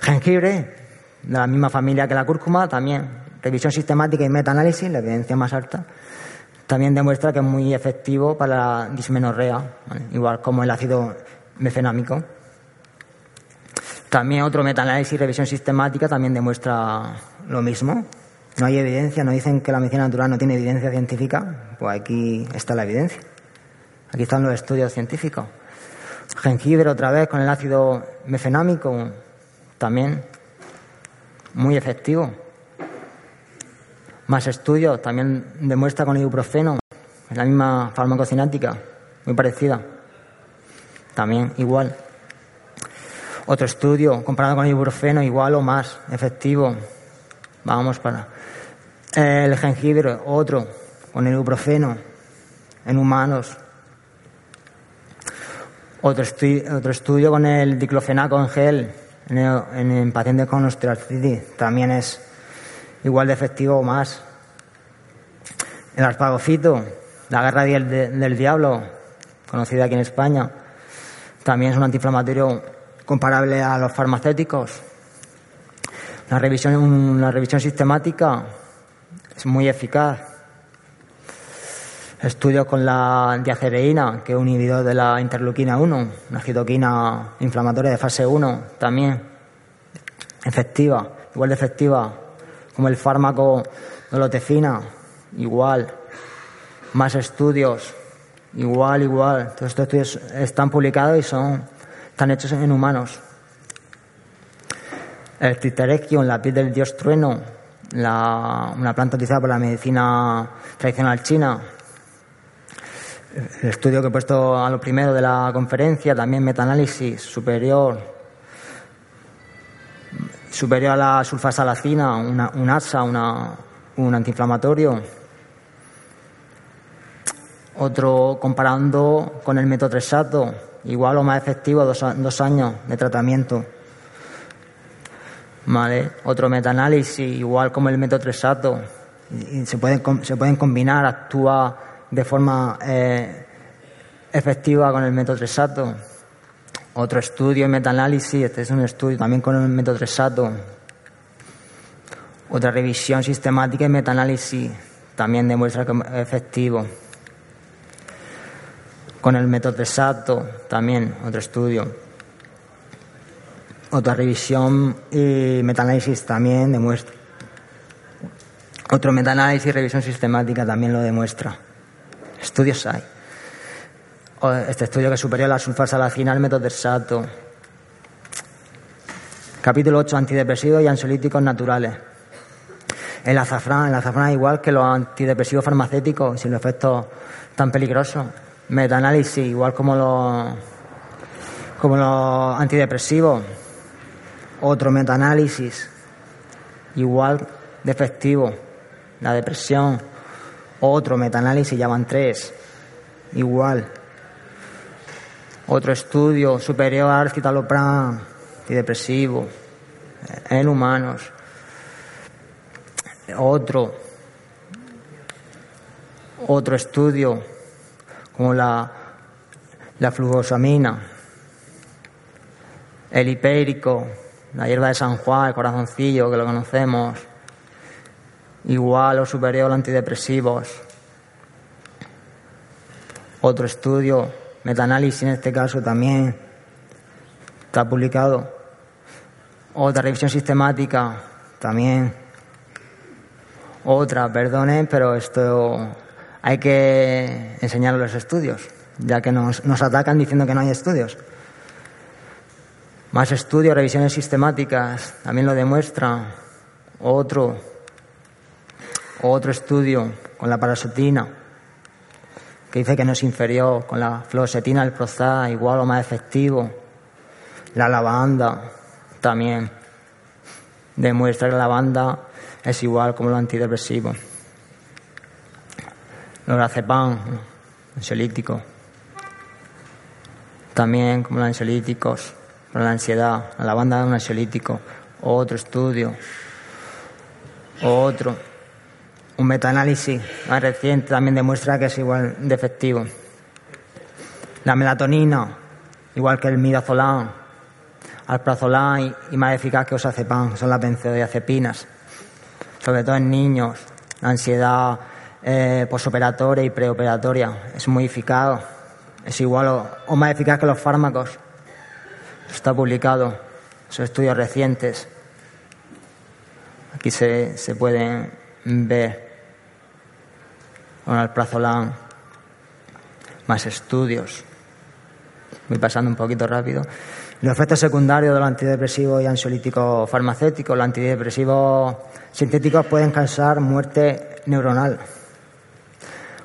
Jengibre, de la misma familia que la cúrcuma, también revisión sistemática y metaanálisis, la evidencia más alta, también demuestra que es muy efectivo para la dismenorrea, igual como el ácido mefenámico. También otro metaanálisis y revisión sistemática también demuestra lo mismo. No hay evidencia, no dicen que la medicina natural no tiene evidencia científica, pues aquí está la evidencia. Aquí están los estudios científicos. Jengibre otra vez con el ácido mefenámico, también muy efectivo. Más estudios también demuestra con ibuprofeno, es la misma farmacocinática, muy parecida. También igual. Otro estudio comparado con ibuprofeno, igual o más efectivo. Vamos para. El jengibre, otro, con el ibuprofeno, en humanos. Otro, otro estudio con el diclofenaco en gel, en, pacientes con osteoartritis, también es igual de efectivo o más. El arpagofito, la guerra del, del diablo, conocida aquí en España, también es un antiinflamatorio comparable a los farmacéuticos. La revisión, una revisión sistemática es muy eficaz. Estudios con la diacereína, que es un inhibidor de la interleuquina 1, una citoquina inflamatoria de fase 1, también efectiva, igual de efectiva como el fármaco dolotecina, igual. Más estudios, igual, igual. Todos estos estudios están publicados y son, están hechos en humanos. El en la piel del dios trueno, una planta utilizada por la medicina tradicional china. El estudio que he puesto a lo primero de la conferencia, también metaanálisis superior, superior a la sulfasalacina, una, un ASA, un antiinflamatorio. Otro comparando con el metotresato, igual o más efectivo, dos, dos años de tratamiento. ¿Vale? Otro metaanálisis, igual como el metotresato. Y se, pueden, se pueden combinar, actúa de forma eh, efectiva con el metotresato. Otro estudio, metaanálisis, este es un estudio también con el metotresato. Otra revisión sistemática y metaanálisis también demuestra que es efectivo. Con el metotresato también, otro estudio. Otra revisión y metaanálisis también demuestra. Otro metaanálisis y revisión sistemática también lo demuestra. Estudios hay. Este estudio que es superior a la sulfasalacina al metotrexato. Capítulo 8. Antidepresivos y ansiolíticos naturales. El azafrán, el azafrán igual que los antidepresivos farmacéuticos, sin los efectos tan peligrosos. Metaanálisis, igual como los, como los antidepresivos. Otro metaanálisis, igual de efectivo. La depresión. Otro metaanálisis, ya van tres. Igual. Otro estudio superior al citalopram, antidepresivo, en humanos. Otro. Otro estudio como la, la el hipérico, la hierba de San Juan, el corazoncillo, que lo conocemos igual o superior a antidepresivos. Otro estudio, metaanálisis en este caso también, está publicado. Otra revisión sistemática también. Otra, perdonen, pero esto hay que enseñar los estudios, ya que nos, nos atacan diciendo que no hay estudios. Más estudios, revisiones sistemáticas, también lo demuestra. Otro, Otro estudio con la paracetina, que dice que no es inferior, con la fluoxetina, el Prozac, igual o más efectivo. La lavanda también demuestra que la lavanda es igual como los antidepresivos. Los razepam, ansiolíticos, también como los ansiolíticos, para la ansiedad, la lavanda es un ansiolítico. Otro estudio, otro, un metaanálisis más reciente también demuestra que es igual de efectivo. La melatonina, igual que el midazolam, alprazolam y, más eficaz que osazepan, son las benzodiazepinas sobre todo en niños, la ansiedad eh, posoperatoria y preoperatoria. Es muy eficaz, es igual o, más eficaz que los fármacos. Está publicado, son estudios recientes. Aquí se, se pueden ver con el prazolam más estudios. Voy pasando un poquito rápido. Los efectos secundarios de los antidepresivos y ansiolíticos farmacéuticos. Los antidepresivos sintéticos pueden causar muerte neuronal.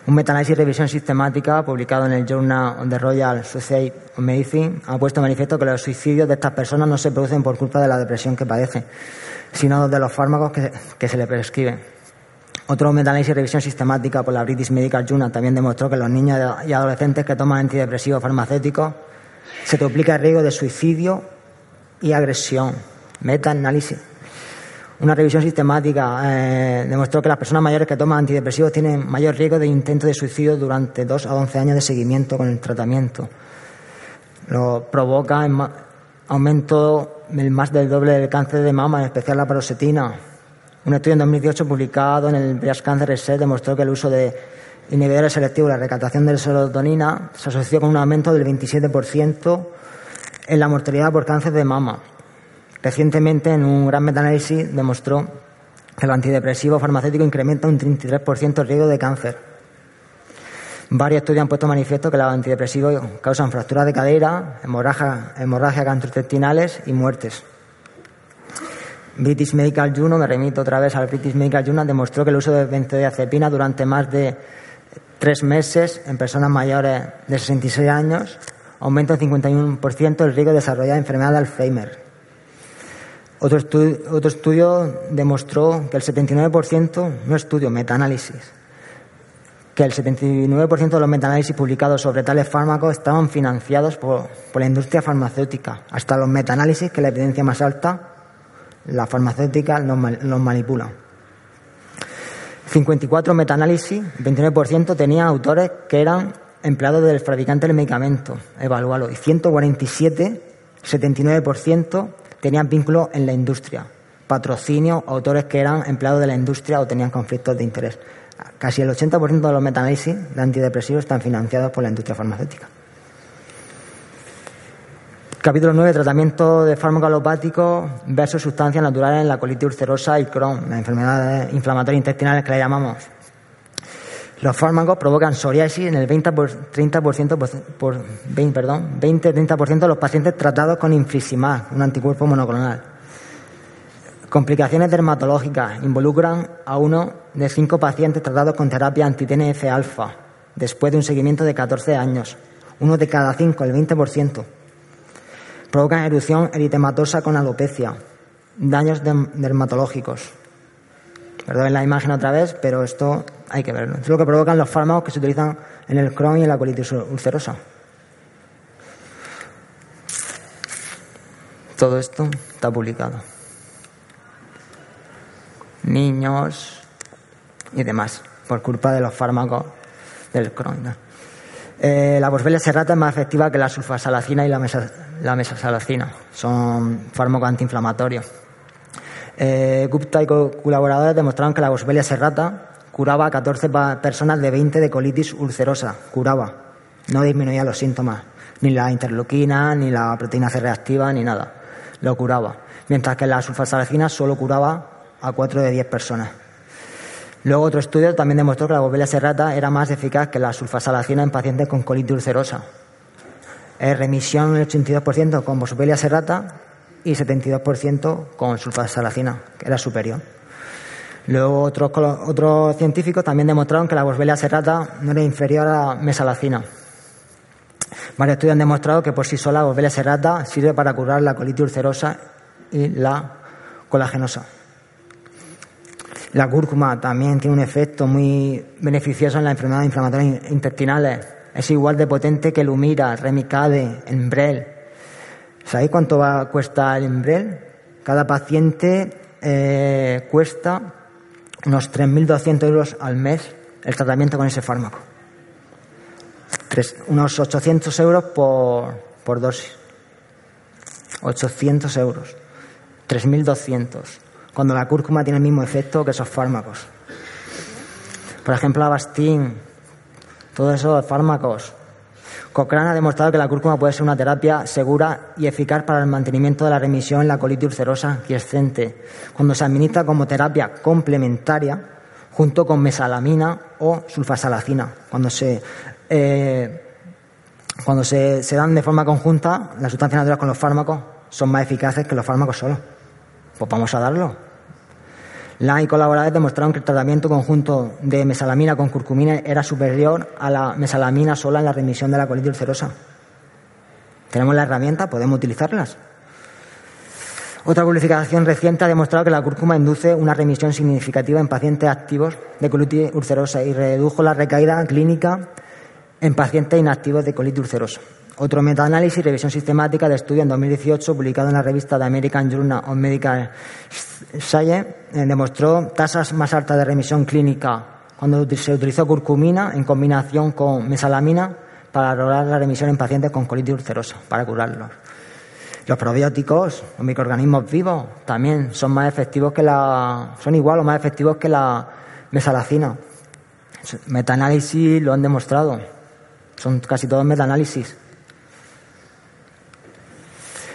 Un metaanálisis y revisión sistemática publicado en el Journal of the Royal Society of Medicine ha puesto manifiesto que los suicidios de estas personas no se producen por culpa de la depresión que padecen, sino de los fármacos que, se les prescriben. Otro metaanálisis y revisión sistemática por la British Medical Journal también demostró que los niños y adolescentes que toman antidepresivos farmacéuticos se duplica el riesgo de suicidio y agresión. Metaanálisis una revisión sistemática eh, demostró que las personas mayores que toman antidepresivos tienen mayor riesgo de intento de suicidio durante 2 a 11 años de seguimiento con el tratamiento. Lo provoca en aumento del más del doble del cáncer de mama, en especial la paroxetina. Un estudio en 2018 publicado en el Breast Cancer Research demostró que el uso de inhibidores selectivos la recaptación de serotonina se asoció con un aumento del 27% en la mortalidad por cáncer de mama. Recientemente, en un gran metaanálisis, demostró que el antidepresivo farmacéutico incrementa un 33% el riesgo de cáncer. Varios estudios han puesto manifiesto que los antidepresivos causan fracturas de cadera, hemorragias gastrointestinales y muertes. British Medical Journal, me remito otra vez al British Medical Journal, demostró que el uso de benzodiazepina durante más de tres meses en personas mayores de 66 años aumenta un 51% el riesgo de desarrollar enfermedad de Alzheimer. Otro estudio, demostró que el 79%, no estudio, metaanálisis, que el 79% de los metaanálisis publicados sobre tales fármacos estaban financiados por, la industria farmacéutica. Hasta los metaanálisis, que la evidencia más alta, la farmacéutica los, los manipula. 54 metaanálisis, 29% tenían autores que eran empleados del fabricante del medicamento, evaluado, y 147, 79%, tenían vínculos en la industria, patrocinio, autores que eran empleados de la industria o tenían conflictos de interés. Casi el 80% de los metaanálisis de antidepresivos están financiados por la industria farmacéutica. Capítulo 9. Tratamiento de fármacos versus sustancias naturales en la colitis ulcerosa y Crohn, las enfermedades inflamatorias intestinales que le llamamos. Los fármacos provocan psoriasis en el 20 30% por, 20, perdón, 20-30% de los pacientes tratados con infliximab, un anticuerpo monoclonal. Complicaciones dermatológicas involucran a uno de cinco pacientes tratados con terapia anti-TNF-alfa después de un seguimiento de 14 años. Uno de cada cinco, el 20%. Provocan erupción eritematosa con alopecia, daños dermatológicos. Perdón la imagen otra vez, pero esto hay que verlo. Es lo que provocan los fármacos que se utilizan en el Crohn y en la colitis ulcerosa. Todo esto está publicado. Niños y demás, por culpa de los fármacos del Crohn. Eh, la boswellia serrata es más efectiva que la sulfasalacina y la, la mesasalacina. Son fármacos antiinflamatorios. Eh, Gupta y colaboradores demostraron que la boswellia serrata curaba a 14 personas de 20 de colitis ulcerosa, curaba, no disminuía los síntomas, ni la interleuquina, ni la proteína C reactiva, ni nada, lo curaba. Mientras que la sulfasalacina solo curaba a 4 de 10 personas. Luego otro estudio también demostró que la boswellia serrata era más eficaz que la sulfasalacina en pacientes con colitis ulcerosa. remisión el 82% con boswellia serrata y 72% con sulfasalacina, que era superior. Luego otros, otros científicos también demostraron que la Boswellia serrata no era inferior a la mesalacina. Varios estudios han demostrado que por sí sola la Boswellia serrata sirve para curar la colitis ulcerosa y la colagenosa. La cúrcuma también tiene un efecto muy beneficioso en las enfermedades inflamatorias intestinales. Es igual de potente que el Humira, Remicade, el Embrel. ¿Sabéis cuánto va, cuesta el Embrel? Cada paciente eh, cuesta unos 3.200 euros al mes el tratamiento con ese fármaco. unos 800 euros por, por dosis. 800 euros. 3.200 cuando la cúrcuma tiene el mismo efecto que esos fármacos. Por ejemplo, Avastin, todos esos fármacos. Cochrane ha demostrado que la cúrcuma puede ser una terapia segura y eficaz para el mantenimiento de la remisión en la colitis ulcerosa quiescente, cuando se administra como terapia complementaria junto con mesalamina o sulfasalacina. Cuando se, eh, cuando se, se dan de forma conjunta, las sustancias naturales con los fármacos son más eficaces que los fármacos solos. Pues vamos a darlo. La y colaboradores demostraron que el tratamiento conjunto de mesalamina con curcumina era superior a la mesalamina sola en la remisión de la colitis ulcerosa. Tenemos la herramienta, podemos utilizarlas. Otra publicación reciente ha demostrado que la cúrcuma induce una remisión significativa en pacientes activos de colitis ulcerosa y redujo la recaída clínica en pacientes inactivos de colitis ulcerosa. Otro metaanálisis revisión sistemática de estudio en 2018, publicado en la revista The American Journal of Medical Science, eh, demostró tasas más altas de remisión clínica cuando se utilizó curcumina en combinación con mesalamina para lograr la remisión en pacientes con colitis ulcerosa, para curarlos. Los probióticos, los microorganismos vivos, también son más efectivos que la, son igual o más efectivos que la mesalacina. Metaanálisis lo han demostrado. Son casi todos metaanálisis.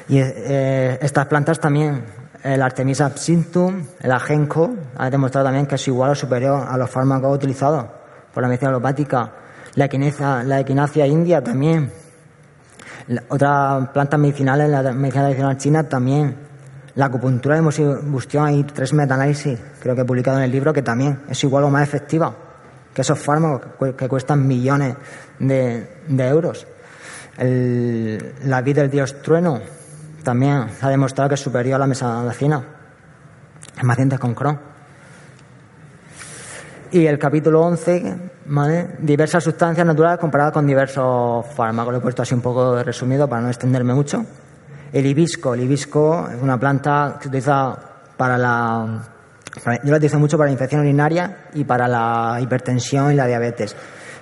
Y eh, estas plantas también, el Artemisa absinthium, el ajenco, ha demostrado también que es igual o superior a los fármacos utilizados por la medicina alopática. La equinacia, la equinacia india también. Otras plantas medicinales, la medicina tradicional china también. La acupuntura de bustión, hay tres metaanálisis, creo que he publicado en el libro, que también es igual o más efectiva que esos fármacos que, cuestan millones de, euros. la vida del dios trueno, también ha demostrado que es superior a la mesalacina en pacientes con Crohn. Y el capítulo 11, diversas sustancias naturales comparadas con diversos fármacos. Lo he puesto así un poco resumido para no extenderme mucho. El hibisco. El hibisco es una planta que se utiliza para la. yo la utilizo mucho para la infección urinaria y para la hipertensión y la diabetes.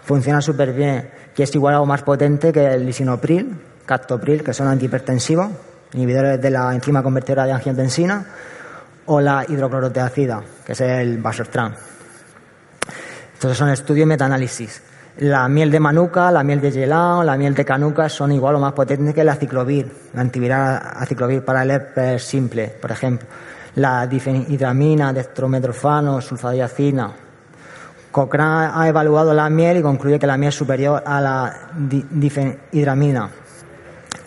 Funciona súper bien, que es igual o más potente que el lisinopril, captopril, que son antihipertensivos inhibidores de la enzima convertidora de angiotensina, o la hidrocloroteacida, que es el Basortran. Estos son estudios y metaanálisis. La miel de manuka, la miel de gelao, la miel de canuca son igual o más potentes que la ciclovir, la antiviral aciclovir para el herpes simple, por ejemplo. La difenhidramina, dextrometrofano, sulfadiacina. Cochrane ha evaluado la miel y concluye que la miel es superior a la difenhidramina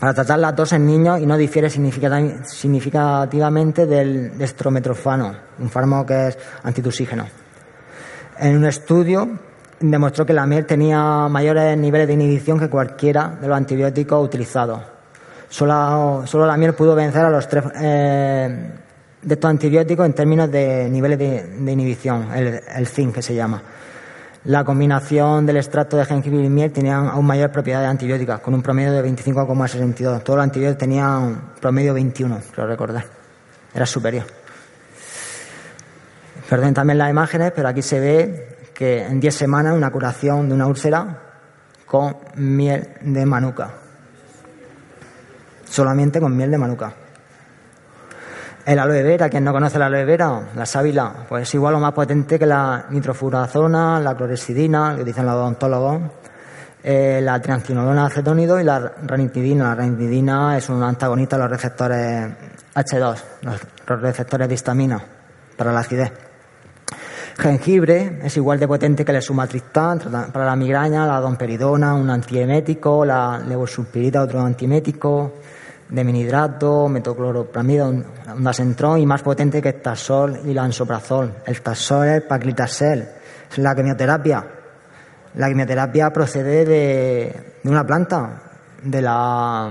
para tratar la tos en niños y no difiere significativamente del destrometrofano, un fármaco que es antitusígeno. En un estudio demostró que la miel tenía mayores niveles de inhibición que cualquiera de los antibióticos utilizados. Solo, la miel pudo vencer a los tres eh, de estos antibióticos en términos de niveles de, inhibición, el, el zinc que se llama. La combinación del extracto de jengibre y miel tenía aún mayor propiedades antibióticas, con un promedio de 25,62. Todos los antibióticos tenían promedio 21, creo recordar. Era superior. Perdón también las imágenes, pero aquí se ve que en 10 semanas una curación de una úlcera con miel de manuka. Solamente con miel de manuka. El aloe vera, quien no conoce la aloe vera, la sábila, pues es igual o más potente que la nitrofurazona, la clorexidina, que dicen los odontólogos, eh, la triancinolona acetónido y la ranitidina. La ranitidina es un antagonista de los receptores H2, los receptores de histamina para la acidez. Jengibre es igual de potente que el sumatriptán para la migraña, la domperidona, un antiemético, la levosulpirita, otro antiemético de minidrato, metocloropramida, ondasentrón y más potente que el tasol y la ansoprazol. El tasol es el paclitaxel, es la quimioterapia. La quimioterapia procede de, una planta, de la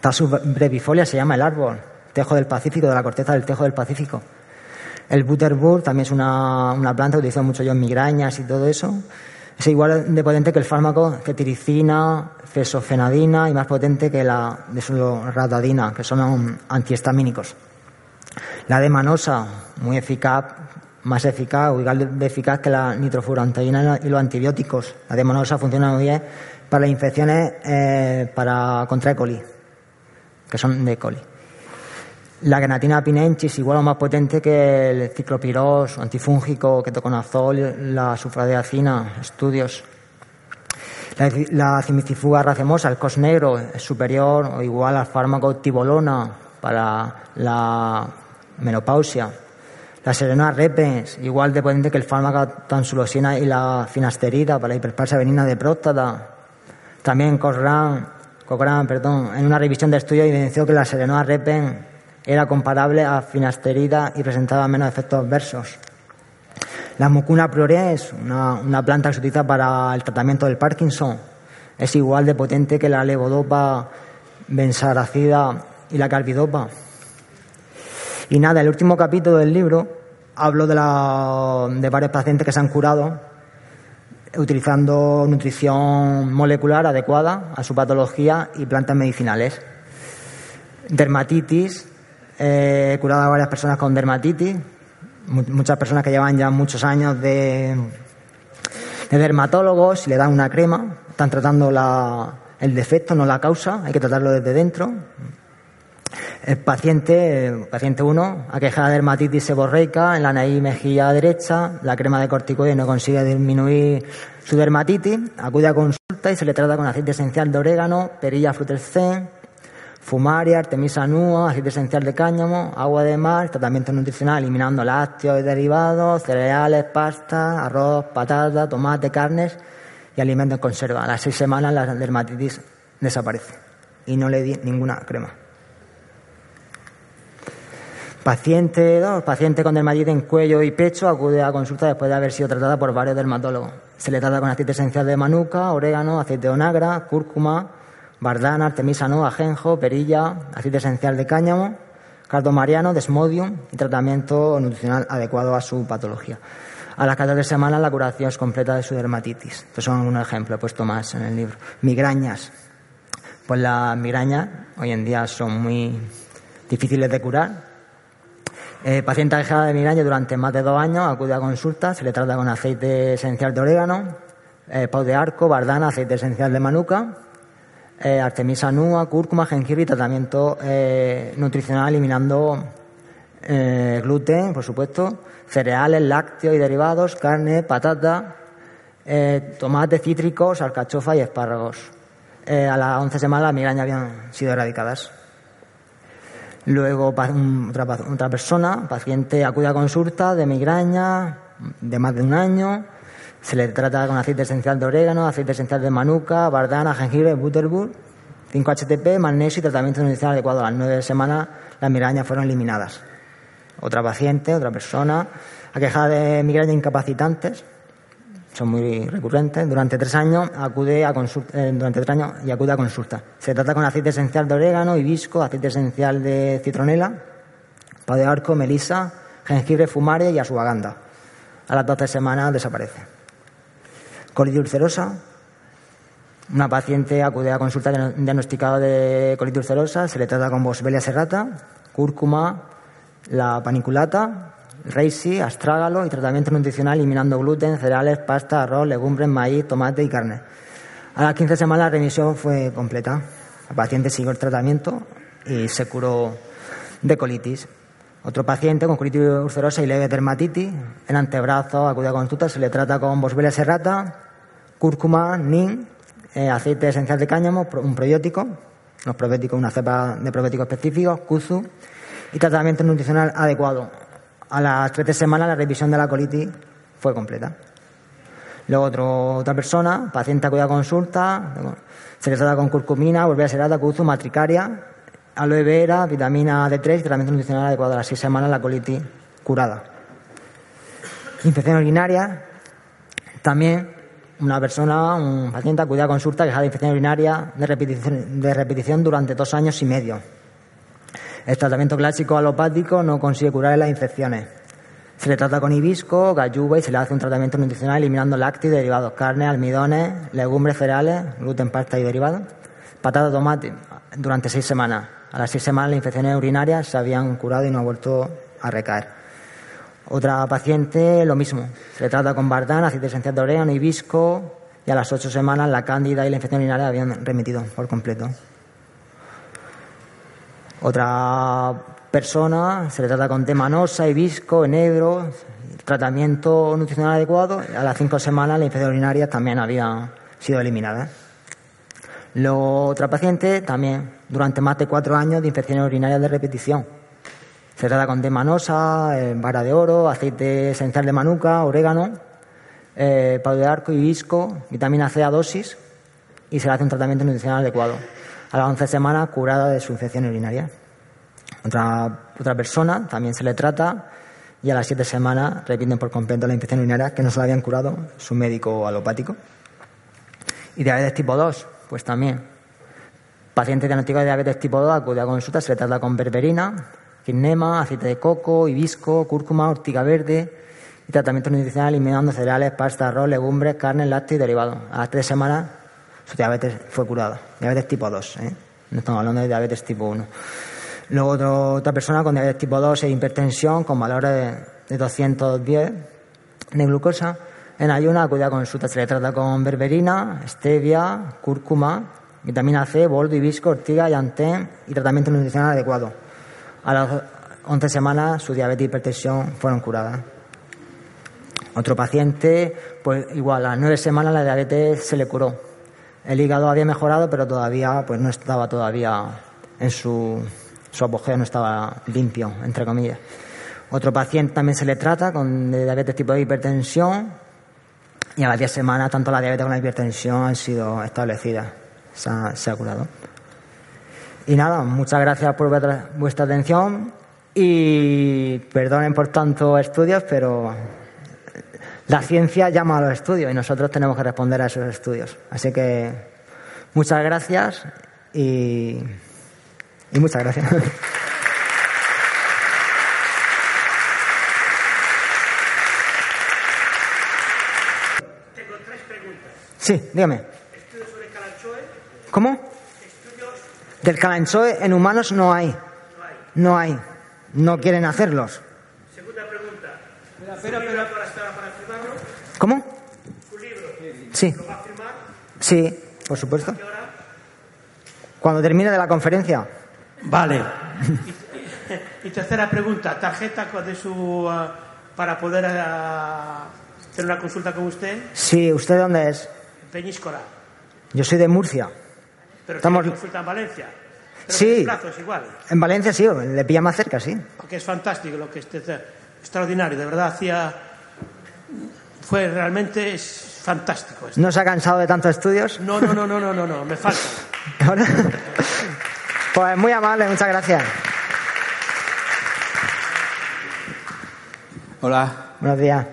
Tasus brevifolia se llama el árbol, tejo del Pacífico, de la corteza del tejo del Pacífico. El butterbur también es una, planta que utilizo mucho yo en migrañas y todo eso. Es igual de potente que el fármaco cetiricina, fesofenadina y más potente que la desloratadina, que son antihistamínicos. La demanosa, muy eficaz, más eficaz o igual de eficaz que la nitrofurantoína y los antibióticos. La demanosa funciona muy bien para las infecciones eh, para contra E. coli, que son de E. coli. La grenatina pinenchis igual o más potente que el ciclopiros, antifúngico, ketoconazol, la sufradiacina, estudios. La, la cimicifuga racemosa, el cos negro, es superior o igual al fármaco tibolona para la menopausia. La serena repens, igual de potente que el fármaco tansulosina y la finasterida para la hiperplasia venina de próstata. También Cochrane, perdón, en una revisión de estudio evidenció que la serena repens era comparable a finasterida y presentaba menos efectos adversos. La mucuna prore es una, planta que se utiliza para el tratamiento del Parkinson. Es igual de potente que la levodopa, bensaracida y la carbidopa. Y nada, el último capítulo del libro hablo de, de varios pacientes que se han curado utilizando nutrición molecular adecuada a su patología y plantas medicinales. Dermatitis, He curado a varias personas con dermatitis, muchas personas que llevan ya muchos años de, de dermatólogos y le dan una crema, están tratando el defecto, no la causa, hay que tratarlo desde dentro. El paciente, paciente 1, aqueja de dermatitis seborreica en la nariz mejilla derecha, la crema de corticoides no consigue disminuir su dermatitis, acude a consulta y se le trata con aceite esencial de orégano, perilla frutescens, fumaria, artemisa nua, aceite esencial de cáñamo, agua de mar, tratamiento nutricional eliminando lácteos y derivados, cereales, pasta, arroz, patata, tomate, carnes y alimentos en conserva. A las seis semanas la dermatitis desaparece y no le di ninguna crema. Paciente 2, paciente con dermatitis en cuello y pecho, acude a consulta después de haber sido tratada por varios dermatólogos. Se le trata con aceite esencial de manuka, orégano, aceite de onagra, cúrcuma, bardana, artemisa nova, ajenjo, perilla, aceite esencial de cáñamo, cardomariano, desmodium y tratamiento nutricional adecuado a su patología. A las 14 semanas la curación es completa de su dermatitis. Estos son algunos ejemplos, he puesto más en el libro. Migrañas. Pues las migrañas hoy en día son muy difíciles de curar. Eh, paciente alejada de migraña durante más de dos años acude a consulta, se le trata con aceite esencial de orégano, eh, pau de arco, bardana, aceite esencial de manuka eh, artemisa nua, cúrcuma, jengibre y tratamiento eh, nutricional eliminando eh, gluten, por supuesto, cereales, lácteos y derivados, carne, patata, tomate, cítricos, alcachofa y espárragos. a las 11 semanas las migrañas habían sido erradicadas. Luego otra, otra persona, paciente acude a consulta de migraña de más de un año, se le trata con aceite esencial de orégano, aceite esencial de manuka, bardana, jengibre, butterwood, 5-HTP, magnesio y tratamiento nutricional adecuado. A las nueve semanas las migrañas fueron eliminadas. Otra paciente, otra persona, aquejada de migrañas incapacitantes, son muy recurrentes. Durante tres años acude a consulta, eh, durante tres años y acude a consulta. Se trata con aceite esencial de orégano, hibisco, aceite esencial de citronela, pau de arco, melisa, jengibre, fumaria y asuaganda. A las 12 semanas desaparece. Colitis ulcerosa. Una paciente acude a consulta diagnosticada de colitis ulcerosa, se le trata con Boswellia serrata, cúrcuma, la paniculata, reisi, astrágalo y tratamiento nutricional eliminando gluten, cereales, pasta, arroz, legumbres, maíz, tomate y carne. A las 15 semanas la remisión fue completa. La paciente siguió el tratamiento y se curó de colitis. Otro paciente con colitis ulcerosa y leve dermatitis, en antebrazo, acude a consulta, se le trata con Boswellia serrata, cúrcuma, nin, eh, aceite esencial de cáñamo, un probiótico, los probióticos, una cepa de probióticos específicos, kuzu, y tratamiento nutricional adecuado. A las 13 semanas la revisión de la colitis fue completa. Luego otra persona, paciente acude a consulta, se le trata con curcumina, volver a serata, kuzu, matricaria, aloe vera, vitamina D3 y tratamiento nutricional adecuado a las seis semanas la colitis curada. Infección urinaria, también una persona, un paciente acudió a consulta quejada de infección urinaria de repetición, de repetición durante dos años y medio. El tratamiento clásico alopático no consigue curar las infecciones. Se le trata con hibisco, galluva y se le hace un tratamiento nutricional eliminando lácteos derivados, carne, almidones, legumbres, cereales, gluten, pasta y derivados, patata, tomate, durante seis semanas. A las seis semanas las infecciones urinarias se habían curado y no ha vuelto a recaer. Otra paciente, lo mismo. Se le trata con bardán, aceite esencial de orégano, hibisco y a las ocho semanas la cándida y la infección urinaria habían remitido por completo. Otra persona se le trata con temanosa, hibisco, enebro, tratamiento nutricional adecuado. A las cinco semanas la infección urinaria también había sido eliminada. Luego, otra paciente también durante más de cuatro años de infecciones urinarias de repetición. Se trata con temanosa, eh, vara de oro, aceite esencial de manuka, orégano, eh, de arco, hibisco, vitamina C a dosis y se le hace un tratamiento nutricional adecuado. A las 11 semanas curada de su infección urinaria. Otra, otra persona también se le trata y a las 7 semanas repiten por completo la infección urinaria que no se la habían curado su médico alopático. Y diabetes tipo 2, pues también. Paciente diagnosticado de diabetes tipo 2 acude a consulta, se le trata con berberina, quinema, aceite de coco, hibisco, cúrcuma, ortiga verde y tratamiento nutricional eliminando cereales, pasta, arroz, legumbres, carne, lácteos y derivados. A las tres semanas su diabetes fue curada. Diabetes tipo 2, ¿eh? no estamos hablando de diabetes tipo 1. Luego otra persona con diabetes tipo 2 e hipertensión con valores de 210 de glucosa. En ayuna acude a consulta, se le trata con berberina, stevia, cúrcuma, vitamina C, boldo, hibisco, ortiga, llantén y tratamiento nutricional adecuado. A las 11 semanas su diabetes y hipertensión fueron curadas. Otro paciente, pues igual, a las 9 semanas la diabetes se le curó. El hígado había mejorado, pero todavía pues no estaba todavía en su, su apogeo, no estaba limpio, entre comillas. Otro paciente también se le trata con diabetes tipo de hipertensión y a las 10 semanas tanto la diabetes como la hipertensión han sido establecidas. Se ha, se ha curado. Y nada, muchas gracias por vuestra atención y perdonen por tantos estudios, pero la ciencia llama a los estudios y nosotros tenemos que responder a esos estudios. Así que muchas gracias y, y muchas gracias. Tengo tres preguntas. Sí, dígame. Estudio sobre Calanchoe, ¿Cómo? Del calanchoe en humanos no hay. no hay. No quieren hacerlos. Segunda pregunta. Estar para firmarlo. ¿Cómo? Su libro. Sí, ¿Lo va a firmar? sí, por supuesto. ¿Qué hora? Cuando termine de la conferencia. Vale. Y, y tercera pregunta. ¿Tarjeta de su ah, para poder ah, tener una consulta con usted? Sí, ¿usted dónde es? Peñíscola. Yo soy de Murcia. Pero Estamos- tiene consulta en Valencia. Pero Sí. los plazos igual. En Valencia sí, le pilla más cerca, sí. Porque es fantástico lo que este extraordinario. De verdad hacía fue realmente es fantástico. esto. ¿No se ha cansado de tantos estudios? No, no, no, no, no, no, no, me falta. Ahora- Pues muy amable, muchas gracias. Hola. Buenos días.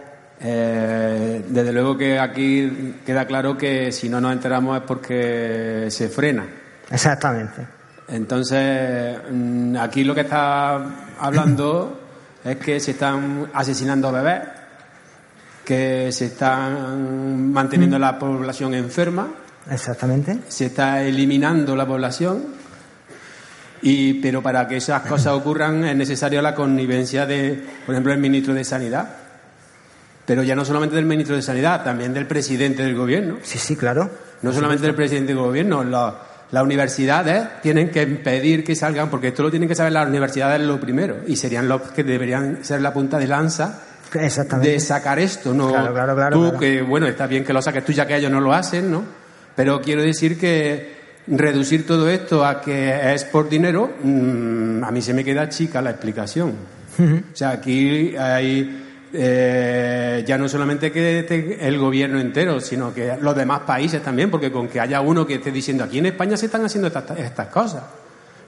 Eh, desde luego que aquí queda claro que si no nos enteramos es porque se frena. Exactamente. Entonces, mm, aquí lo que está hablando es que se están asesinando bebés, que se están manteniendo la población enferma, Exactamente. se está eliminando la población, y, pero para que esas cosas ocurran es necesaria la connivencia de, por ejemplo, el ministro de Sanidad. Pero ya no solamente del ministro de Sanidad, también del presidente del gobierno. Sí, sí, claro. No solamente del presidente del gobierno, la- las universidades tienen que impedir que salgan, porque esto lo tienen que saber las universidades lo primero, y serían los que deberían ser la punta de lanza Exactamente. de sacar esto, ¿no? Claro, claro, claro, Tú, que bueno, está bien que lo saques tú ya que ellos no lo hacen, ¿no? Pero quiero decir que reducir todo esto a que es por dinero, mm, a mí se me queda chica la explicación. O sea, aquí hay eh, ya no solamente que esté el gobierno entero, sino que los demás países también, porque con que haya uno que esté diciendo aquí en España se están haciendo estas, estas cosas.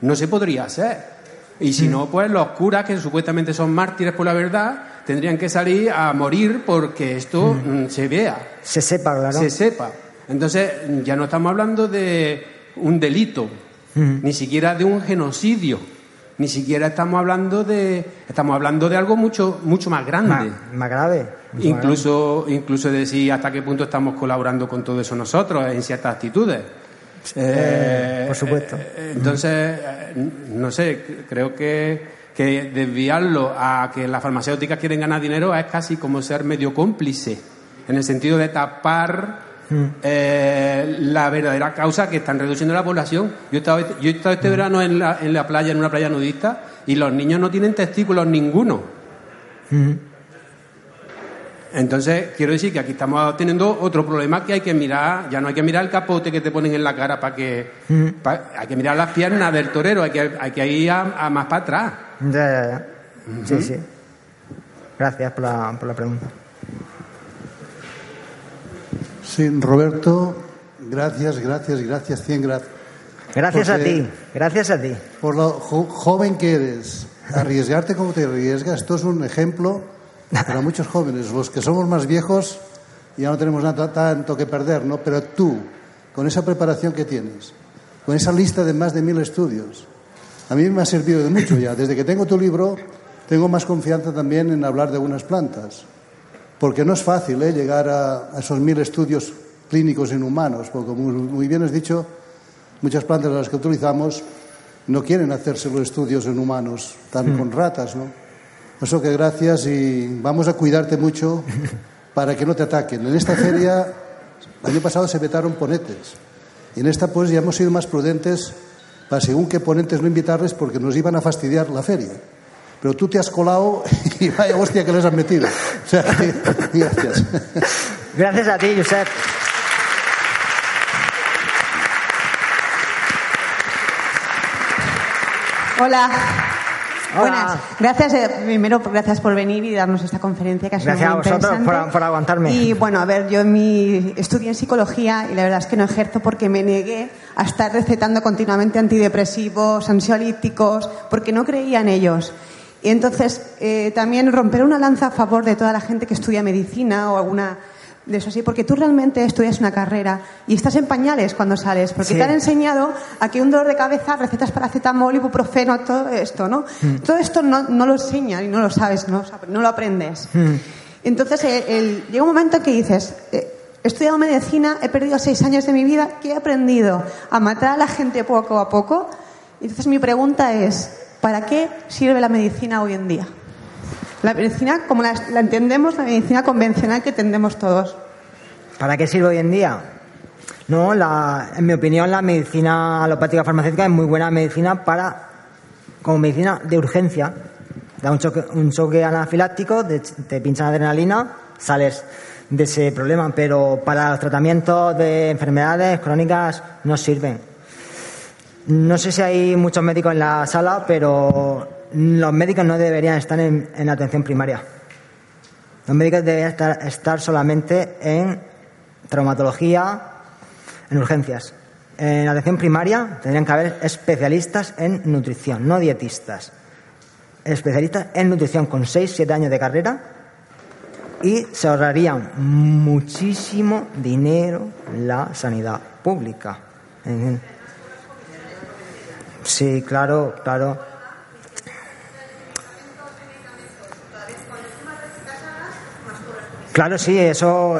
no se podría hacer. Y si no, pues los curas, que supuestamente son mártires por la verdad, tendrían que salir a morir porque esto mm, se vea, Se sepa, claro. se sepa. Entonces, ya no estamos hablando de un delito, ni siquiera de un genocidio, ni siquiera estamos hablando de estamos hablando de algo mucho mucho más grande. Más, más grave. mucho más Incluso, incluso decir hasta qué punto estamos colaborando con todo eso nosotros en ciertas actitudes. Eh, por supuesto. eh, entonces, eh, no sé, creo que, que desviarlo a que las farmacéuticas quieren ganar dinero es casi como ser medio cómplice, en el sentido de tapar Mm. eh, la verdadera causa que están reduciendo la población. Yo he estado, yo he estado este verano en la, en la playa, en una playa nudista, y los niños no tienen testículos ninguno. Mm. Entonces, quiero decir que aquí estamos teniendo otro problema que hay que mirar, ya no hay que mirar el capote que te ponen en la cara para que... pa- hay que mirar las piernas del torero, hay que, hay que ir a, a más para atrás. Ya, ya, ya. Sí, sí. Gracias por la, por la pregunta. Sí, Roberto, gracias, gracias, gracias, cien gracias. Gracias a ti, gracias a ti. Por lo jo- joven que eres, arriesgarte como te arriesgas, esto es un ejemplo para muchos jóvenes. Los que somos más viejos ya no tenemos nada, tanto que perder, ¿no? Pero tú, con esa preparación que tienes, con esa lista de más de mil estudios, a mí me ha servido de mucho ya. Desde que tengo tu libro, tengo más confianza también en hablar de algunas plantas. Porque no es fácil ¿eh? llegar a, a esos mil estudios clínicos en humanos, porque como muy bien has dicho, muchas plantas de las que utilizamos no quieren hacerse los estudios en humanos, están con ratas, ¿no? Eso que gracias y vamos a cuidarte mucho para que no te ataquen. En esta feria, el año pasado se vetaron ponetes. Y en esta pues ya hemos sido más prudentes para según qué ponentes no invitarles porque nos iban a fastidiar la feria. Pero tú te has colado y vaya hostia que les has metido. O sea, que, gracias. Gracias a ti, Josep. Hola. Hola. Buenas. Gracias, eh, primero, gracias por venir y darnos esta conferencia que ha sido Gracias muy a vosotros por- por aguantarme. Y bueno, a ver, yo en mi estudié en psicología y la verdad es que no ejerzo porque me negué a estar recetando continuamente antidepresivos, ansiolíticos, porque no creía en ellos. Y entonces eh, también romper una lanza a favor de toda la gente que estudia medicina o alguna de eso así, porque tú realmente estudias una carrera y estás en pañales cuando sales, porque Sí. te han enseñado a que un dolor de cabeza, recetas paracetamol, ibuprofeno, todo esto, ¿no? Mm. Todo esto no, no lo enseñan y no lo sabes, no, no lo aprendes. Mm. Entonces, eh, el- llega un momento en que dices, eh, he estudiado medicina, he perdido seis años de mi vida, ¿qué he aprendido? A matar a la gente poco a poco. Entonces, mi pregunta es, ¿para qué sirve la medicina hoy en día? La medicina, como la, entendemos, la medicina convencional que entendemos todos. ¿Para qué sirve hoy en día? No, la- en mi opinión, la medicina alopática farmacéutica es muy buena medicina para, como medicina de urgencia. Da un choque, anafiláctico, te pinchan adrenalina, sales de ese problema, pero para los tratamientos de enfermedades crónicas no sirven. No sé si hay muchos médicos en la sala, pero los médicos no deberían estar en, en atención primaria. Los médicos deberían estar, estar solamente en traumatología, en urgencias. En atención primaria tendrían que haber especialistas en nutrición, no dietistas. Especialistas en nutrición con 6-7 años de carrera y se ahorrarían muchísimo dinero la sanidad pública. Sí, claro, claro. Claro, sí, eso,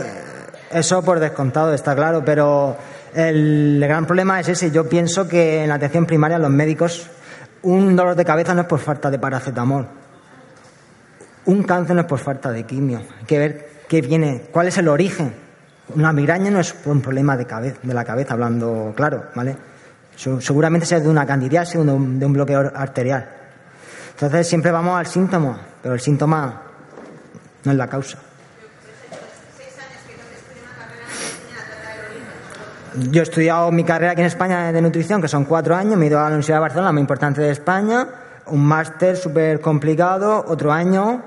eso por descontado está claro, pero el gran problema es ese. Yo pienso que en la atención primaria los médicos, un dolor de cabeza no es por falta de paracetamol, un cáncer no es por falta de quimio. Hay que ver qué viene, cuál es el origen. Una migraña no es un problema de, cabeza, de la cabeza, hablando claro, ¿vale? Seguramente sea de una candidiasis de de un bloqueo arterial. Entonces siempre vamos al síntoma, pero el síntoma no es la causa. Yo he estudiado mi carrera aquí en España de nutrición, que son cuatro años, me he ido a la Universidad de Barcelona, más importante de España, un máster súper complicado, otro año,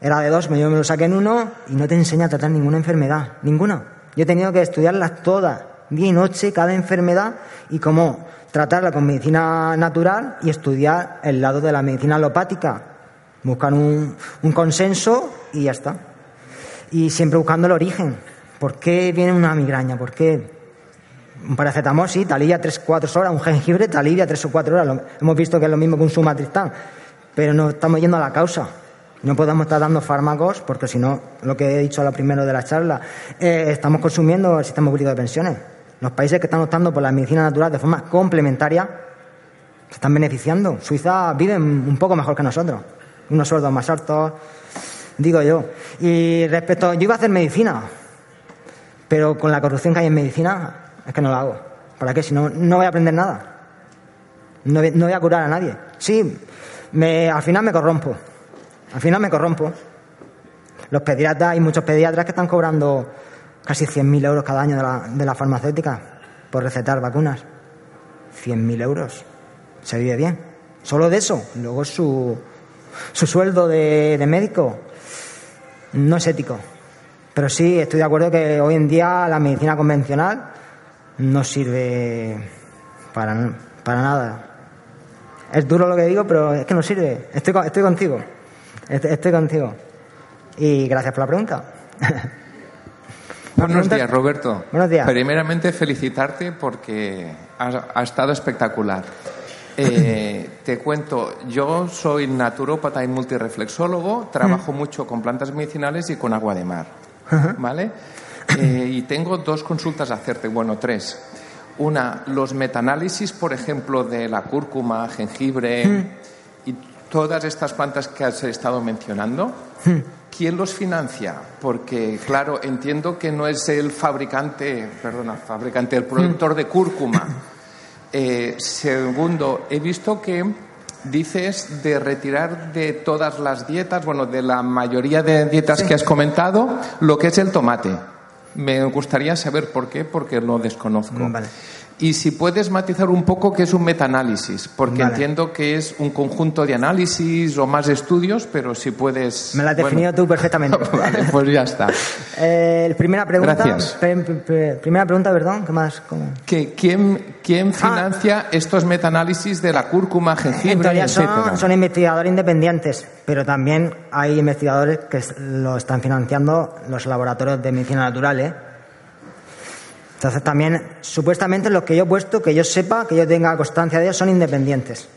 era de dos, yo me lo saqué en uno, y no te enseña a tratar ninguna enfermedad, ninguna. Yo he tenido que estudiarlas todas, día y noche cada enfermedad y cómo tratarla con medicina natural y estudiar el lado de la medicina alopática. Buscar un, consenso y ya está. Y siempre buscando el origen. ¿Por qué viene una migraña? ¿Por qué? Un paracetamol, sí, te alivia 3-4 horas. Un jengibre te alivia 3 o 4 horas. Hemos visto que es lo mismo que un sumatristán. Pero no estamos yendo a la causa. No podemos estar dando fármacos porque si no, lo que he dicho a lo primero de la charla, eh, estamos consumiendo el sistema público de pensiones. Los países que están optando por la medicina natural de forma complementaria se están beneficiando. Suiza vive un poco mejor que nosotros. Unos sueldos más altos, digo yo. Y respecto, yo iba a hacer medicina, pero con la corrupción que hay en medicina, es que no la hago. ¿Para qué? Si no, no voy a aprender nada. No, voy- a curar a nadie. Sí, me, al final me corrompo. Al final me corrompo. Los pediatras, hay muchos pediatras que están cobrando casi 100.000 euros cada año de la, de la farmacéutica por recetar vacunas. 100.000 euros. Se vive bien. Solo de eso. Luego su, su sueldo de, de médico no es ético. Pero sí, estoy de acuerdo que hoy en día la medicina convencional no sirve para, para nada. Es duro lo que digo, pero es que no sirve. Estoy, estoy contigo. Estoy, estoy contigo. Y gracias por la pregunta. Buenos días, Roberto. Buenos días. Primeramente, felicitarte porque ha, ha estado espectacular. Eh, te cuento, yo soy naturópata y multireflexólogo, trabajo mucho con plantas medicinales y con agua de mar. ¿Vale? Eh, y tengo dos consultas a hacerte, bueno, tres. Una, los metaanálisis, por ejemplo, de la cúrcuma, jengibre y todas estas plantas que has estado mencionando, ¿quién los financia? Porque, claro, entiendo que no es el fabricante, perdona, fabricante, el productor de cúrcuma. Eh, segundo, he visto que dices de retirar de todas las dietas, bueno, de la mayoría de dietas que has comentado, lo que es el tomate. Me gustaría saber por qué, porque lo desconozco. Vale. Y si puedes matizar un poco qué es un metaanálisis, porque Vale. entiendo que es un conjunto de análisis o más estudios, pero si puedes... Me la has bueno. definido tú perfectamente. vale, pues ya está. Eh, primera pregunta. Gracias. primera pregunta, perdón. ¿Qué más? ¿Cómo? Que, ¿quién, ¿Quién financia estos metaanálisis de la cúrcuma, jengibre, En teoría etcétera? son, son investigadores independientes, pero también hay investigadores que lo están financiando los laboratorios de medicina natural. ¿eh? Entonces también, supuestamente los que yo he puesto, que yo sepa, que yo tenga constancia de ellos, son independientes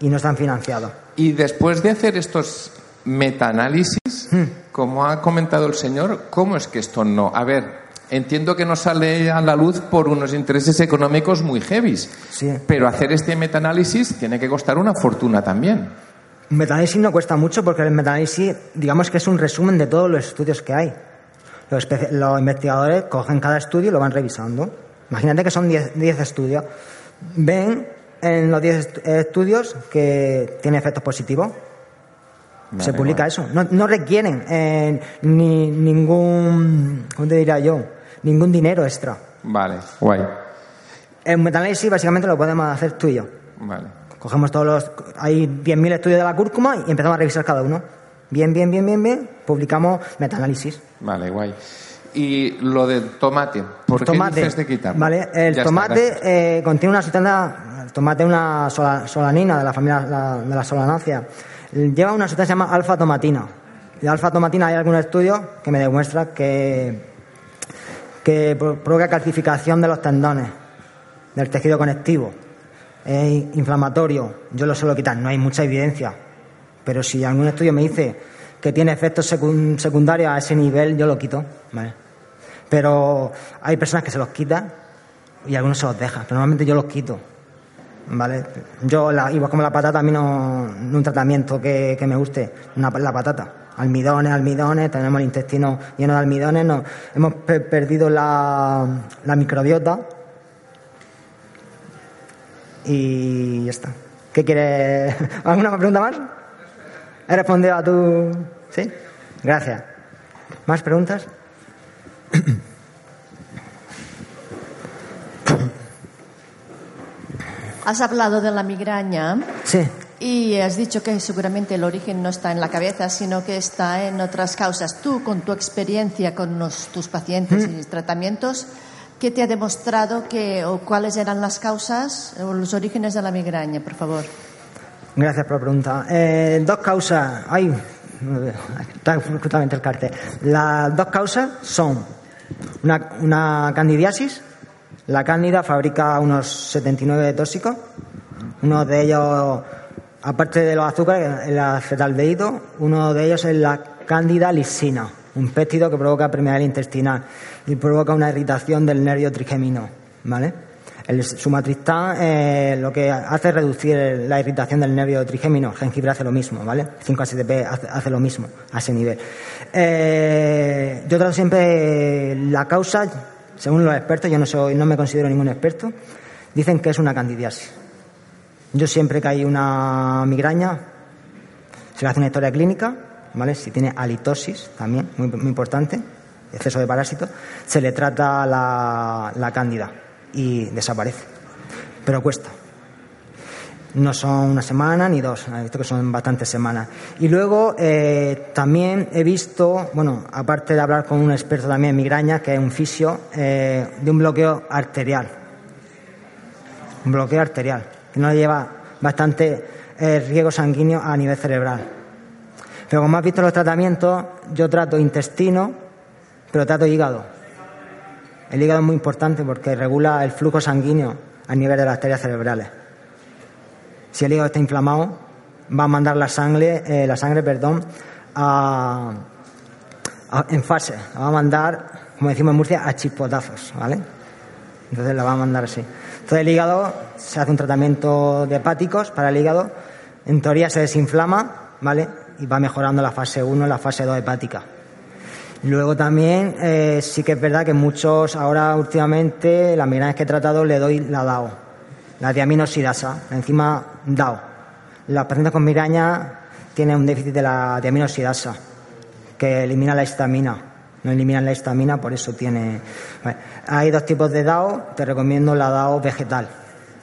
y no están financiados. Y después de hacer estos metaanálisis, Hmm. como ha comentado el señor, ¿cómo es que esto no? A ver, entiendo que no sale a la luz por unos intereses económicos muy heavies, Sí. pero hacer este metaanálisis tiene que costar una fortuna también. Metaanálisis no cuesta mucho porque el metaanálisis, digamos que es un resumen de todos los estudios que hay. Los, los investigadores cogen cada estudio y lo van revisando. Imagínate que son 10 10 estudios. Ven en los 10 estu- estudios que tiene efectos positivos. Se publica vale. eso. No, no requieren eh, ni ningún, ¿cómo te diría yo? Ningún dinero extra. Vale, guay. El metaanálisis básicamente lo podemos hacer tú y yo. Vale. Cogemos todos los. Hay 10.000 estudios de la cúrcuma y empezamos a revisar cada uno. Bien, bien, bien, bien, bien. Publicamos metaanálisis. Vale, guay. Y lo del tomate, ¿por tomate. qué dices de quitarlo? Vale, el Ya tomate eh, contiene una sustancia. El tomate es una sola- solanina de la familia la- de la solanácea. Lleva una sustancia que se llama alfa-tomatina. La alfa-tomatina hay algún estudio que me demuestra que, que pro- provoca calcificación de los tendones, del tejido conectivo. Es inflamatorio. Yo lo suelo quitar, no hay mucha evidencia. Pero si algún estudio me dice que tiene efectos secun- secundarios a ese nivel, yo lo quito. ¿vale? Pero hay personas que se los quitan y algunos se los dejan. Pero normalmente yo los quito. ¿Vale? Yo, la, igual como la patata, a mí no, no un tratamiento que, me guste, una, la patata. Almidones, almidones, tenemos el intestino lleno de almidones, no, hemos pe- perdido la, la microbiota y ya está. ¿Qué quieres? ¿Alguna pregunta más? ¿He respondido a tu...? ¿Sí? Gracias. ¿Más preguntas? Has hablado de la migraña Sí. y has dicho que seguramente el origen no está en la cabeza, sino que está en otras causas. Tú, con tu experiencia con los- tus pacientes y tratamientos, ¿qué te ha demostrado que, o cuáles eran las causas o los orígenes de la migraña, por favor? Gracias por la pregunta. Eh, dos causas. Ay, está justamente el cartel. Las dos causas son una, una candidiasis. La cándida fabrica unos 79 tóxicos. Uno de ellos, aparte de los azúcares, el acetaldehído, uno de ellos es la cándida lisina, un péptido que provoca permeabilidad intestinal y provoca una irritación del nervio trigémino. ¿Vale? El sumatriptán eh, lo que hace es reducir la irritación del nervio trigémino. El jengibre hace lo mismo, ¿vale? 5-HTP hace, lo mismo a ese nivel. Eh, yo trato siempre la causa, según los expertos, yo no soy, no me considero ningún experto, dicen que es una candidiasis. Yo siempre que hay una migraña, se le hace una historia clínica, ¿vale? Si tiene halitosis, también, muy, muy importante, exceso de parásitos, se le trata la, la cándida y desaparece. Pero cuesta. No son una semana ni dos, he visto que son bastantes semanas. Y luego eh, también he visto, bueno, aparte de hablar con un experto también en migraña, que es un fisio, eh, de un bloqueo arterial. Un bloqueo arterial, que no lleva bastante eh, riego sanguíneo a nivel cerebral. Pero como has visto los tratamientos, yo trato intestino, pero trato hígado. El hígado es muy importante porque regula el flujo sanguíneo a nivel de las arterias cerebrales. Si el hígado está inflamado, va a mandar la sangre, eh, la sangre, perdón, a- en fase. La va a mandar, como decimos en Murcia, a chispotazos, ¿vale? Entonces la va a mandar así. Entonces el hígado se hace un tratamiento de hepáticos para el hígado. En teoría se desinflama, ¿vale? Y va mejorando la fase 1 la fase 2 hepática. Luego también eh, sí que es verdad que muchos, ahora últimamente, las migrañas que he tratado le doy la DAO, la diaminoxidasa, la enzima DAO. Las pacientes con migraña tienen un déficit de la diaminoxidasa, que elimina la histamina. No eliminan la histamina, por eso tiene. Hay dos tipos de DAO, te recomiendo la DAO vegetal,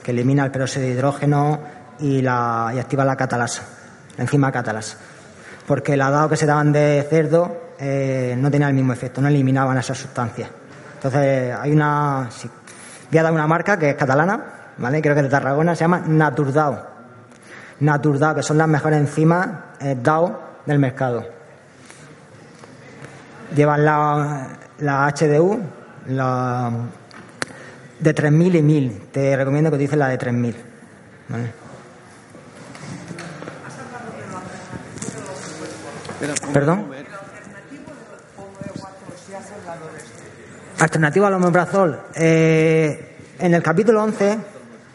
que elimina el peróxido de hidrógeno y, la, y activa la catalasa, la enzima catalasa porque la DAO que se daban de cerdo eh, no tenía el mismo efecto, no eliminaban esas sustancias. Entonces, hay una. sí, voy a dar una marca que es catalana, ¿vale? Creo que es de Tarragona, se llama Naturdao. Naturdao, que son las mejores enzimas eh, DAO del mercado. Llevan la, la HDU, la de 3000 y 1000. Te recomiendo que utilices la de 3000. ¿vale? ¿Perdón? Alternativa al omeprazol. Eh, en el capítulo 11,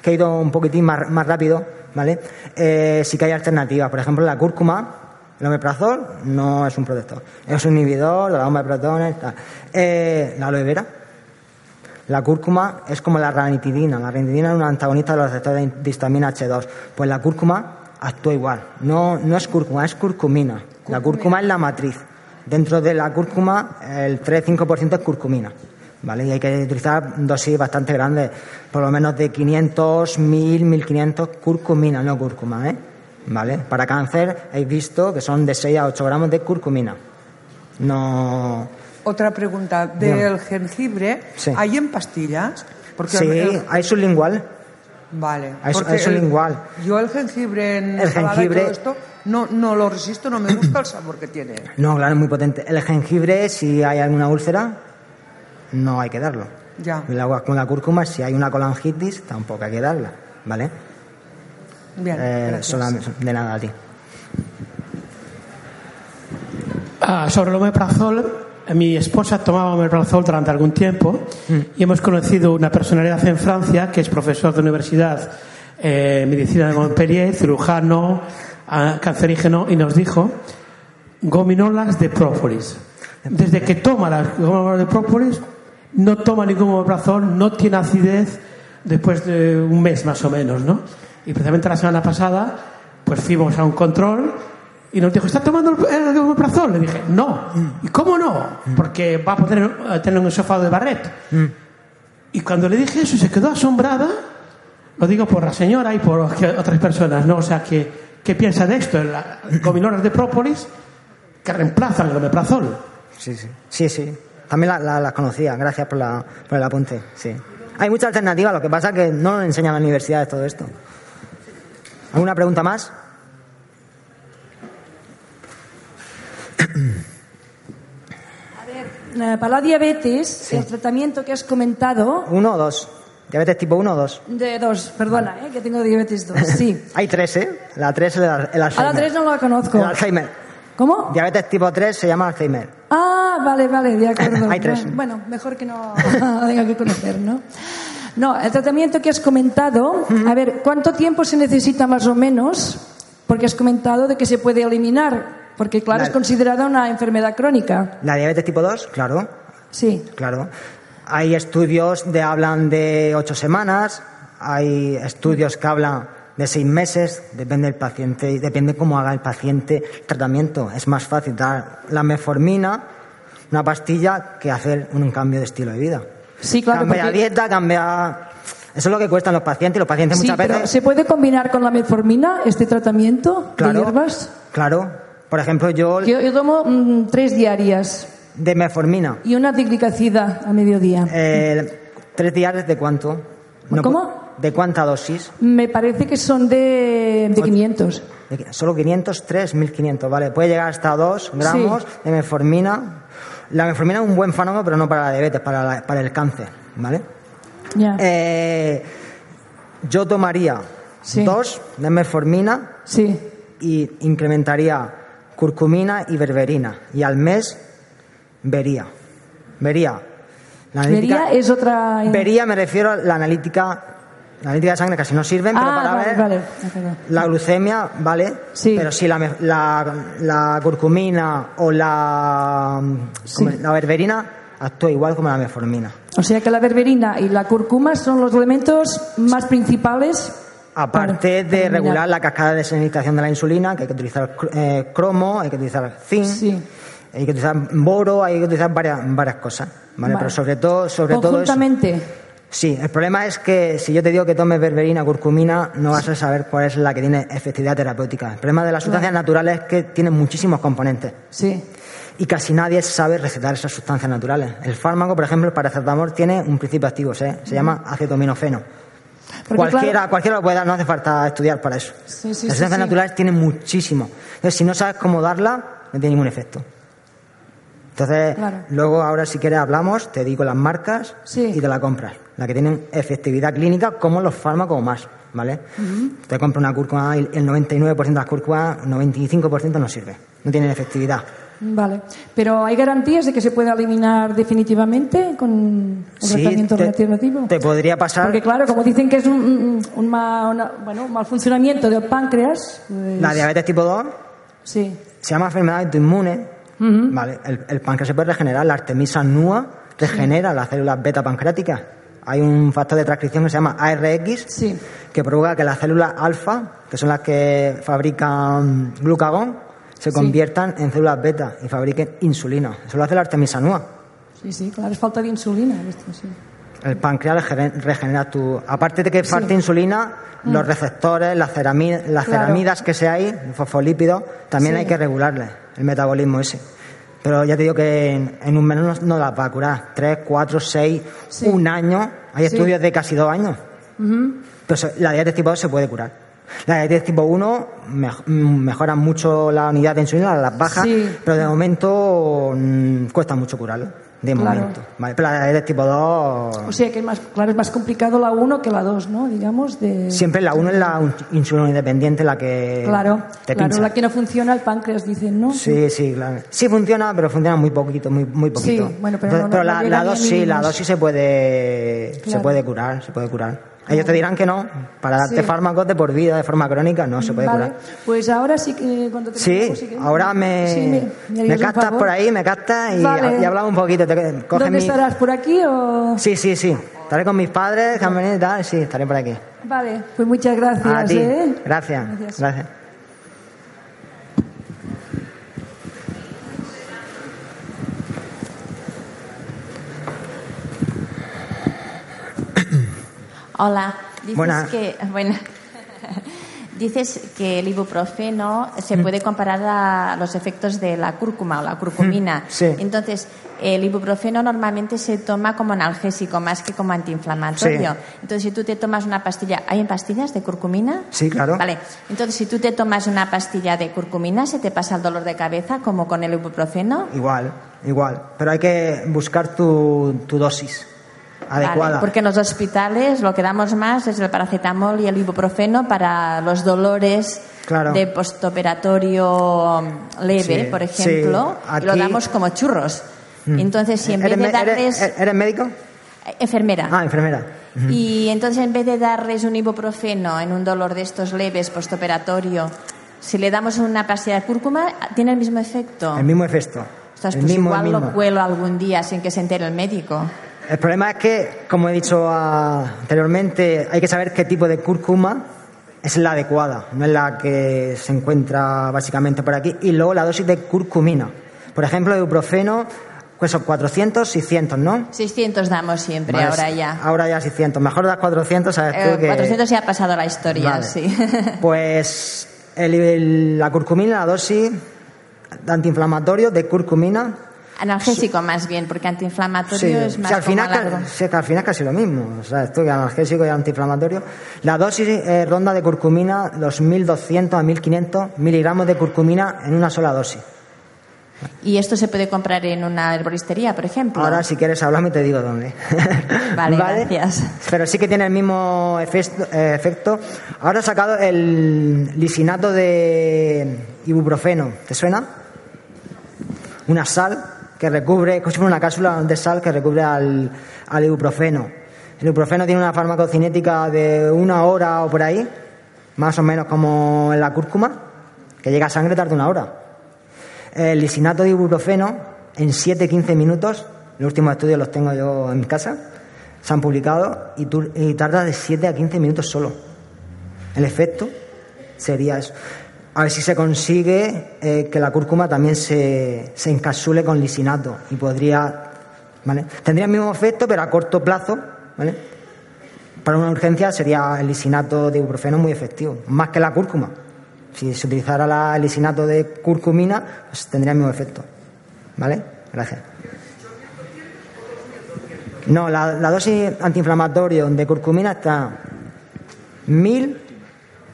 que he ido un poquitín más, más rápido, ¿vale? Eh, sí que hay alternativas. Por ejemplo, la cúrcuma, el omeprazol no es un protector. Es un inhibidor de la omepratones, tal. Eh, la aloe vera. La cúrcuma es como la ranitidina. La ranitidina es un antagonista de los receptores de histamina H2. Pues la cúrcuma actúa igual. No, no es cúrcuma, es curcumina. La cúrcuma es la matriz. Dentro de la cúrcuma, el 3-5% es curcumina. ¿Vale? Y hay que utilizar dosis bastante grandes, por lo menos de 500, 1000, 1500 curcumina, no cúrcuma, ¿eh? ¿Vale? Para cáncer, habéis visto que son de 6 a 8 gramos de curcumina. No. Otra pregunta. ¿Del jengibre Sí. hay en pastillas? Porque sí, el- hay sublingual. Vale. Hay hay sublingual. el- yo el jengibre en El jengibre- y todo esto no, no lo resisto, no me gusta el sabor que tiene. No, claro, es muy potente. El jengibre, si hay alguna úlcera, no hay que darlo. Ya. El agua con la cúrcuma, si hay una colangitis, tampoco hay que darla. ¿Vale? Bien, Eh, solamente- de nada a ti. Ah, sobre el omeprazol, mi esposa tomaba omeprazol durante algún tiempo y hemos conocido una personalidad en Francia que es profesor de universidad eh, medicina de Montpellier, cirujano, ah, cancerígeno, y nos dijo gominolas de própolis. Desde que toma las gominolas de própolis, no toma ningún omeprazol, no tiene acidez después de un mes más o menos, ¿no? Y precisamente la semana pasada, pues fuimos a un control y nos dijo, ¿está tomando el, omeprazol? Le dije, no. ¿Y cómo no? Porque va a poder tener un esófago de barret. Y cuando le dije eso, se quedó asombrada. Lo digo por la señora y por otras personas, ¿no? O sea, que, ¿qué piensa de esto? Las gominolas de própolis que reemplazan el omeprazol. Sí, sí. Sí, sí. También la- la- las conocía, gracias por, la, por el apunte. Sí. Hay muchas alternativas, lo que pasa es que no nos enseñan en las universidades todo esto. ¿Alguna pregunta más? Eh, para la diabetes, el tratamiento que has comentado, ¿Uno o dos? ¿Diabetes tipo 1 o 2? de dos, perdona, eh, que tengo diabetes 2, sí. Hay tres, ¿eh? La 3 es el, el A la 3 no la conozco. El Alzheimer. ¿Cómo? Diabetes tipo 3 se llama Alzheimer. Ah, vale, vale, de acuerdo. Hay tres. Bueno, mejor que no tenga que conocer, ¿no? No, el tratamiento que has comentado, a ver, ¿cuánto tiempo se necesita más o menos? Porque has comentado de que se puede eliminar, porque claro, La- es considerada una enfermedad crónica. La diabetes tipo 2, claro, Sí. claro. Hay estudios de hablan de ocho semanas, hay estudios que hablan de seis meses, depende del paciente, y depende cómo haga el paciente el tratamiento. Es más fácil dar la metformina, una pastilla, que hacer un cambio de estilo de vida. Sí, claro. cambia porque- dieta, cambia... Eso es lo que cuestan los pacientes y los pacientes Sí, muchas pero veces... ¿se puede combinar con la metformina este tratamiento Claro. de hierbas? Claro. Por ejemplo, yo Yo, yo tomo mm, tres diarias de metformina, y una diglicacida a mediodía. eh, tres días de cuánto? ¿Cómo? ¿De cuánta dosis? Me parece que son de, de 500. ¿De qué? Solo 500, 3, 1500, ¿vale? Puede llegar hasta 2 gramos de metformina. La metformina es un buen fármaco, pero no para la diabetes, para, la- para el cáncer, ¿vale? Ya. Eh, yo tomaría Sí. dos de metformina Sí. y incrementaría curcumina y berberina. Y al mes vería. Vería. La Vería es otra. Vería me refiero a la analítica. La analítica de sangre casi no sirven, pero ah, para vale, ver vale. la glucemia, ¿vale? Sí. Pero si la, la, la curcumina o la, Sí. la berberina actúa igual como la metformina. O sea que la berberina y la cúrcuma son los elementos más principales. Aparte para de regular la cascada de senilización de la insulina, que hay que utilizar eh, cromo, hay que utilizar zinc, Sí. hay que utilizar boro, hay que utilizar varias, varias cosas, ¿vale? Vale. Pero sobre todo, sobre todo eso. Sí, el problema es que si yo te digo que tomes berberina, curcumina, no vas a saber cuál es la que tiene efectividad terapéutica. El problema de las sustancias naturales es que tienen muchísimos componentes Sí. y casi nadie sabe recetar esas sustancias naturales. El fármaco, por ejemplo, el paracetamol tiene un principio activo, ¿sí? se llama acetaminofeno. Porque, Cualquiera, claro, cualquiera lo puede dar, no hace falta estudiar para eso. Sí, sí, Las sustancias naturales tienen muchísimo. Entonces, si no sabes cómo darla, no tiene ningún efecto. Entonces, Claro. luego ahora si quieres hablamos, te digo las marcas Sí. y te la compras. La que tienen efectividad clínica como los fármacos o más, ¿vale? Te compras una cúrcuma y el 99% de las cúrcumas, 95% no sirve. No tienen efectividad. Vale. Pero ¿hay garantías de que se pueda eliminar definitivamente con el Sí, tratamiento te- alternativo? Te podría pasar... Porque claro, como dicen que es un, un- un ma- una- bueno, un mal funcionamiento del páncreas, pues, La diabetes tipo 2 sí. se llama enfermedad autoinmune. Vale, el, el páncreas se puede regenerar. La artemisa NUA regenera las células beta pancreáticas. Hay un factor de transcripción que se llama ARX Sí. que provoca que las células alfa, que son las que fabrican glucagón, se Sí. conviertan en células beta y fabriquen insulina. Eso lo hace la artemisa NUA. Sí, sí, claro, es falta de insulina. esto, sí. El páncreas regene- regenera tu. Aparte de que falta insulina, los receptores, las, cerami- las Mm. Claro. ceramidas que se hay, fosfolípidos, también Sí. hay que regularles el metabolismo ese. Pero ya te digo que en, en un mes no, no las va a curar. Tres, cuatro, seis, Sí. un año. Hay Sí. estudios de casi dos años. Pero se- la diabetes tipo 2 se puede curar. La diabetes tipo 1 mej- mm, mejora mucho la unidad de insulina, las baja, Sí. pero de momento mm, cuesta mucho curarlo. De Claro. momento. ¿vale? Pero la diabetes tipo 2 O sea que es más, claro, es más complicado la 1 que la 2, ¿no? Digamos, de... Siempre la 1 es la insulina independiente la que Claro, te claro, pincha. la que no funciona, el páncreas, dicen, ¿no? Sí, sí, claro. Sí funciona, pero funciona muy poquito, muy, muy poquito. Sí, bueno, pero no- no- no la, llega la ni a dosis, la mínimos. dosis se puede, se Claro. puede curar, se puede curar. Ellos te dirán que no, para darte Sí. fármacos de por vida, de forma crónica, no se puede vale, curar. pues ahora sí que cuando te Sí, ahora me, Sí, me, captas por ahí, me captas y, Vale. y hablamos un poquito. Te, coges ¿Dónde mi- estarás? ¿Por aquí o...? Sí, sí, sí. Estaré con mis padres, que han venido y tal, sí, estaré por aquí. Vale, pues muchas gracias, A ti. ¿eh? Gracias. Gracias. Gracias. Hola, dices Buenas. que bueno, dices que el ibuprofeno se Mm. puede comparar a los efectos de la cúrcuma o la curcumina. sí. Entonces, el ibuprofeno normalmente se toma como analgésico más que como antiinflamatorio. Sí. Entonces, si tú te tomas una pastilla, ¿hay en pastillas de curcumina? Sí, claro. Vale, entonces si tú te tomas una pastilla de curcumina, ¿se te pasa el dolor de cabeza como con el ibuprofeno? Igual, igual. Pero hay que buscar tu, tu dosis adecuada. Vale, porque en los hospitales lo que damos más es el paracetamol y el ibuprofeno para los dolores Claro. de postoperatorio leve, Sí, por ejemplo, sí. y lo damos como churros. Mm. Entonces, si en vez ¿Eres, de eres- darles... ¿Eres médico? Enfermera. Ah, enfermera. Y entonces, en vez de darles un ibuprofeno en un dolor de estos leves postoperatorio, si le damos una pastilla de cúrcuma, ¿tiene el mismo efecto? El mismo efecto. El pues mismo, el igual lo mismo. cuelo algún día sin que se entere el médico. El problema es que, como he dicho anteriormente, hay que saber qué tipo de cúrcuma es la adecuada, no es la que se encuentra básicamente por aquí. Y luego la dosis de curcumina. Por ejemplo, de ibuprofeno, pues son 400, 600, ¿no? 600 damos siempre, Vale, ahora ya. Ahora ya 600. Mejor das 400, sabes tú Eh, que... 400 ya ha pasado la historia, Vale. sí. Pues el- el- la curcumina, la dosis de antiinflamatorio de curcumina, Analgésico más bien, porque antiinflamatorio Sí, es más sí, al como final, que al final es casi lo mismo. O sea, esto que analgésico y antiinflamatorio. La dosis eh, ronda de curcumina, los 1200 a 1500 miligramos de curcumina en una sola dosis. Y esto se puede comprar en una herboristería, por ejemplo. Ahora, si quieres hablarme, te digo dónde. Vale, gracias. Pero sí que tiene el mismo efecto. eh, efecto. Ahora he sacado el lisinato de ibuprofeno. ¿Te suena? Una sal que recubre, como si fuera una cápsula de sal que recubre al, al ibuprofeno. El ibuprofeno tiene una farmacocinética de una hora o por ahí, más o menos como en la cúrcuma, que llega a sangre tarda una hora. El lisinato de ibuprofeno en 7-15 minutos, los últimos estudios los tengo yo en mi casa, se han publicado y, tu- y tarda de 7 a 15 minutos solo. El efecto sería eso. A ver si se consigue eh, que la cúrcuma también se, se encapsule con lisinato y podría. ¿vale? Tendría el mismo efecto, pero a corto plazo. ¿vale? Para una urgencia sería el lisinato de ibuprofeno muy efectivo, más que la cúrcuma. Si se utilizara la- el lisinato de curcumina, pues tendría el mismo efecto. ¿Vale? Gracias. No, la, dosis antiinflamatorio de curcumina está 1000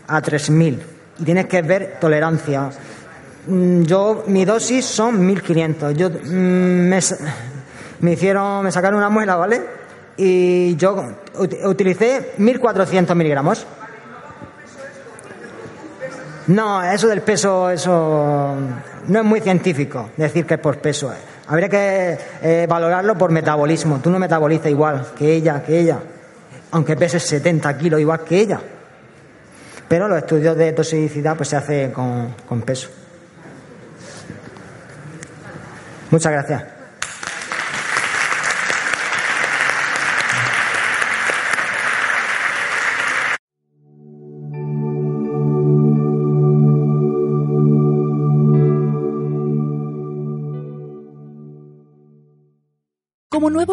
a 3000 y tienes que ver tolerancia. Mm, Yo, mi dosis son 1500. Yo mm, me, me hicieron, me sacaron una muela, ¿vale? Y yo ut- utilicé 1400 miligramos. No, eso del peso, eso no es muy científico, decir que es por peso. Habría que eh, valorarlo por metabolismo. Tú no metabolizas igual que ella, que ella, aunque peses 70 kilos igual que ella. Pero los estudios de toxicidad pues se hacen con, con peso. Muchas gracias. Como nuevo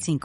55.